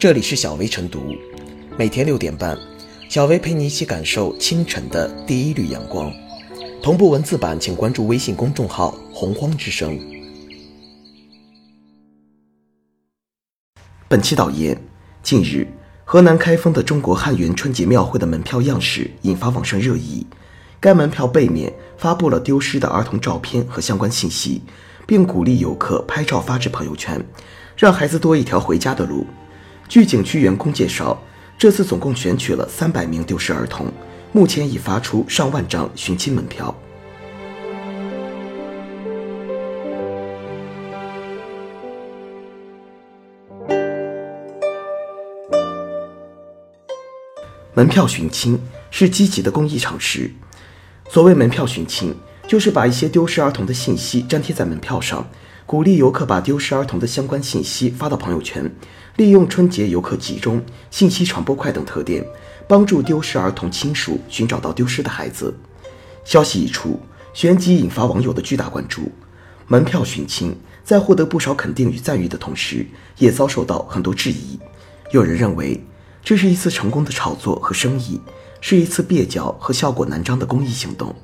这里是小薇晨读，每天六点半，小薇陪你一起感受清晨的第一缕阳光。同步文字版，请关注微信公众号“洪荒之声”。本期导言：近日，河南开封的中国汉源春节庙会的门票样式引发网上热议。该门票背面发布了丢失的儿童照片和相关信息，并鼓励游客拍照发至朋友圈，让孩子多一条回家的路。据景区员工介绍，这次总共选取了三百名丢失儿童，目前已发出上万张寻亲门票。门票寻亲是积极的公益尝试。所谓门票寻亲，就是把一些丢失儿童的信息粘贴在门票上，鼓励游客把丢失儿童的相关信息发到朋友圈，利用春节游客集中、信息传播快等特点，帮助丢失儿童亲属寻找到丢失的孩子。消息一出，旋即引发网友的巨大关注。门票寻亲在获得不少肯定与赞誉的同时，也遭受到很多质疑。有人认为，这是一次成功的炒作和生意。是一次蹩脚和效果难彰的公益行动。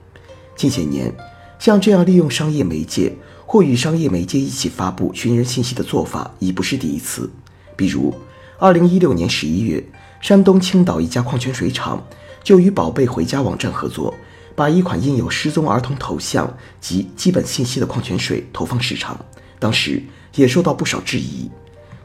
近些年，像这样利用商业媒介或与商业媒介一起发布寻人信息的做法已不是第一次。比如，2016年11月，山东青岛一家矿泉水厂就与“宝贝回家”网站合作，把一款印有失踪儿童头像及基本信息的矿泉水投放市场，当时也受到不少质疑。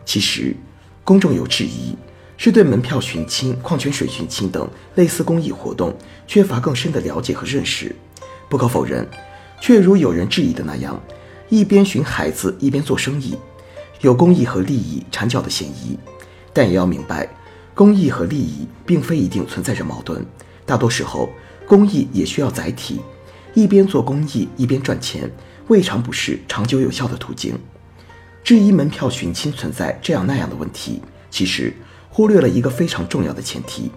其实，公众有质疑。是对门票寻亲、矿泉水寻亲等类似公益活动缺乏更深的了解和认识。不可否认，确如有人质疑的那样，一边寻孩子一边做生意，有公益和利益缠脚的嫌疑。但也要明白，公益和利益并非一定存在着矛盾。大多时候，公益也需要载体，一边做公益一边赚钱，未尝不是长久有效的途径。质疑门票寻亲存在这样那样的问题，其实。忽略了一个非常重要的前提，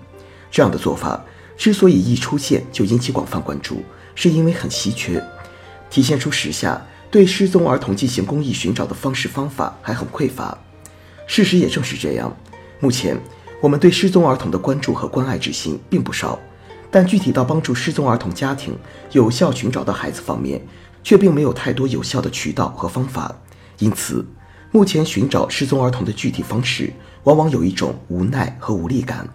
这样的做法之所以一出现就引起广泛关注，是因为很稀缺，体现出时下对失踪儿童进行公益寻找的方式方法还很匮乏。事实也正是这样，目前我们对失踪儿童的关注和关爱之心并不少，但具体到帮助失踪儿童家庭有效寻找到孩子方面，却并没有太多有效的渠道和方法。因此，目前寻找失踪儿童的具体方式。往往有一种无奈和无力感。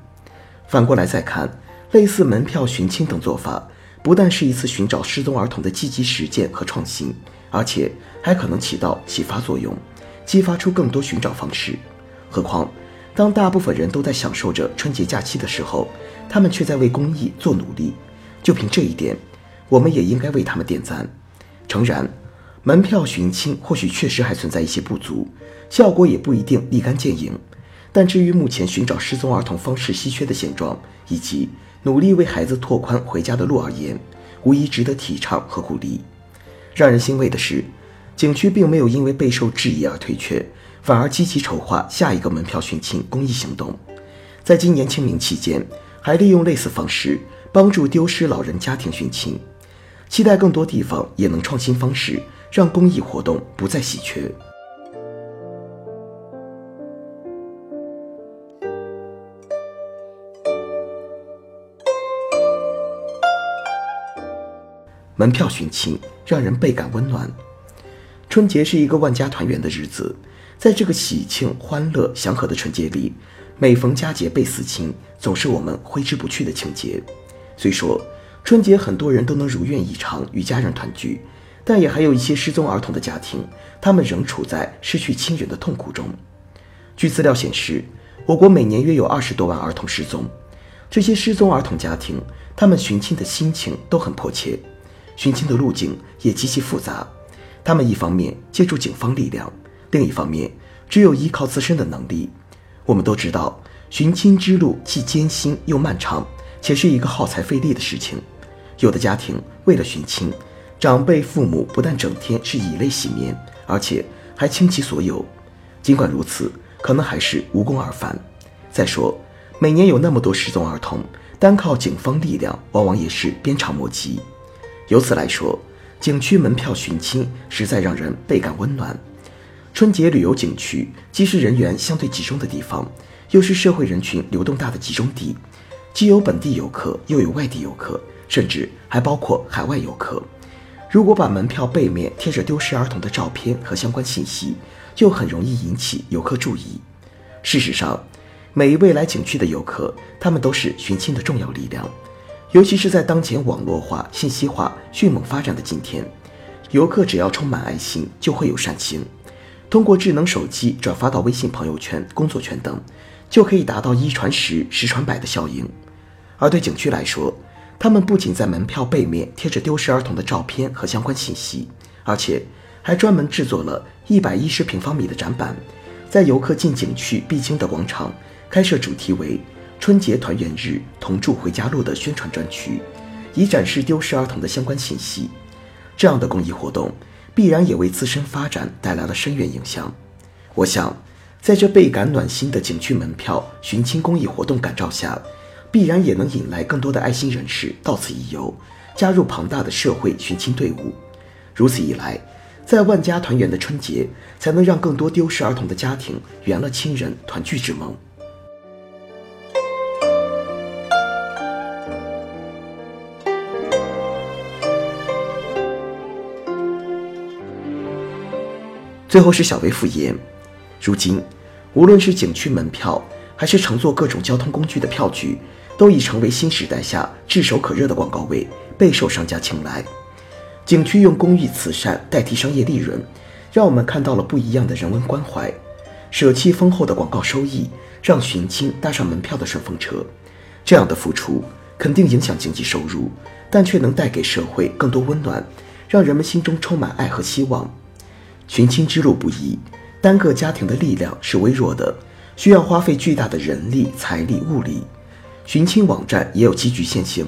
反过来再看，类似门票寻亲等做法，不但是一次寻找失踪儿童的积极实践和创新，而且还可能起到启发作用，激发出更多寻找方式。何况，当大部分人都在享受着春节假期的时候，他们却在为公益做努力。就凭这一点，我们也应该为他们点赞。诚然，门票寻亲或许确实还存在一些不足，效果也不一定立竿见影。但至于目前寻找失踪儿童方式稀缺的现状，以及努力为孩子拓宽回家的路而言，无疑值得提倡和鼓励。让人欣慰的是，景区并没有因为备受质疑而退却，反而积极筹划下一个门票寻亲公益行动。在今年清明期间，还利用类似方式帮助丢失老人家庭寻亲。期待更多地方也能创新方式，让公益活动不再稀缺。门票寻亲让人倍感温暖。春节是一个万家团圆的日子，在这个喜庆、欢乐、祥和的春节里，每逢佳节倍思亲，总是我们挥之不去的情节。虽说春节很多人都能如愿以偿与家人团聚，但也还有一些失踪儿童的家庭，他们仍处在失去亲人的痛苦中。据资料显示，我国每年约有二十多万儿童失踪。这些失踪儿童家庭，他们寻亲的心情都很迫切。寻亲的路径也极其复杂，他们一方面借助警方力量，另一方面只有依靠自身的能力。我们都知道，寻亲之路既艰辛又漫长，且是一个耗财费力的事情。有的家庭为了寻亲，长辈父母不但整天是以泪洗面，而且还倾其所有。尽管如此，可能还是无功而返。再说，每年有那么多失踪儿童，单靠警方力量，往往也是鞭长莫及。由此来说，景区门票寻亲实在让人倍感温暖。春节旅游景区既是人员相对集中的地方，又是社会人群流动大的集中地，既有本地游客，又有外地游客，甚至还包括海外游客。如果把门票背面贴着丢失儿童的照片和相关信息，就很容易引起游客注意。事实上，每一位来景区的游客，他们都是寻亲的重要力量。尤其是在当前网络化、信息化迅猛发展的今天，游客只要充满爱心，就会有善心。通过智能手机转发到微信朋友圈、工作圈等，就可以达到一传十、十传百的效应。而对景区来说，他们不仅在门票背面贴着丢失儿童的照片和相关信息，而且还专门制作了一百一十平方米的展板，在游客进景区必经的广场开设主题为。春节团圆日，同住回家路的宣传专区，以展示丢失儿童的相关信息。这样的公益活动，必然也为自身发展带来了深远影响。我想，在这倍感暖心的景区门票寻亲公益活动感召下，必然也能引来更多的爱心人士到此一游，加入庞大的社会寻亲队伍。如此一来，在万家团圆的春节，才能让更多丢失儿童的家庭圆了亲人团聚之梦。最后是小微副业。如今，无论是景区门票，还是乘坐各种交通工具的票据，都已成为新时代下炙手可热的广告位，备受商家青睐。景区用公益慈善代替商业利润，让我们看到了不一样的人文关怀。舍弃丰厚的广告收益，让寻亲搭上门票的顺风车，这样的付出肯定影响经济收入，但却能带给社会更多温暖，让人们心中充满爱和希望。寻亲之路不易，单个家庭的力量是微弱的，需要花费巨大的人力、财力、物力。寻亲网站也有其局限性，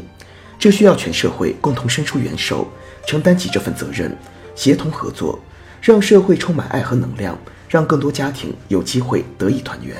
这需要全社会共同伸出援手，承担起这份责任，协同合作，让社会充满爱和能量，让更多家庭有机会得以团圆。